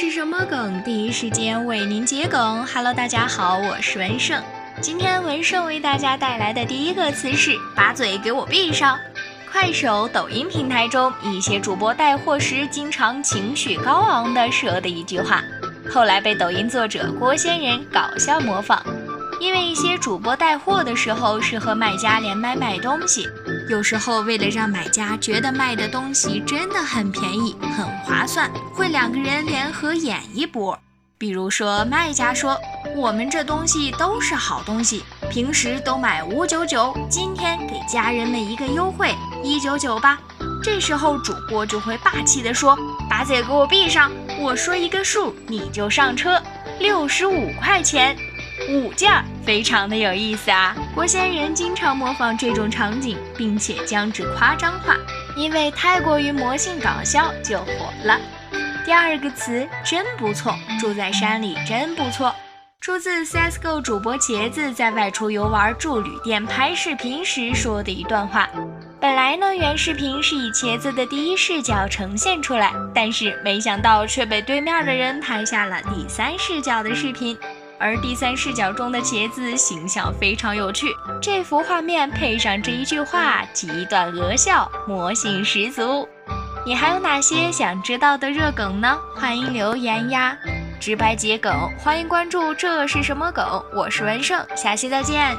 是什么梗？第一时间为您解梗。Hello，大家好，我是文胜。今天文胜为大家带来的第一个词是“把嘴给我闭上”。快手、抖音平台中一些主播带货时经常情绪高昂的说的一句话，后来被抖音作者郭仙人搞笑模仿。因为一些主播带货的时候是和卖家连麦卖东西，有时候为了让买家觉得卖的东西真的很便宜、很划算，会两个人联合演一波。比如说，卖家说我们这东西都是好东西，平时都买五九九，今天给家人们一个优惠，一九九吧。这时候主播就会霸气地说：“把嘴给我闭上，我说一个数你就上车，六十五块钱。”五件儿非常的有意思啊！郭仙人经常模仿这种场景，并且将之夸张化，因为太过于魔性搞笑就火了。第二个词真不错，住在山里真不错，出自 CSGO 主播茄子在外出游玩住旅店拍视频时说的一段话。本来呢，原视频是以茄子的第一视角呈现出来，但是没想到却被对面的人拍下了第三视角的视频。而第三视角中的茄子形象非常有趣，这幅画面配上这一句话，极短鹅笑，魔性十足。你还有哪些想知道的热梗呢？欢迎留言呀！直白桔梗，欢迎关注。这是什么梗？我是文胜，下期再见。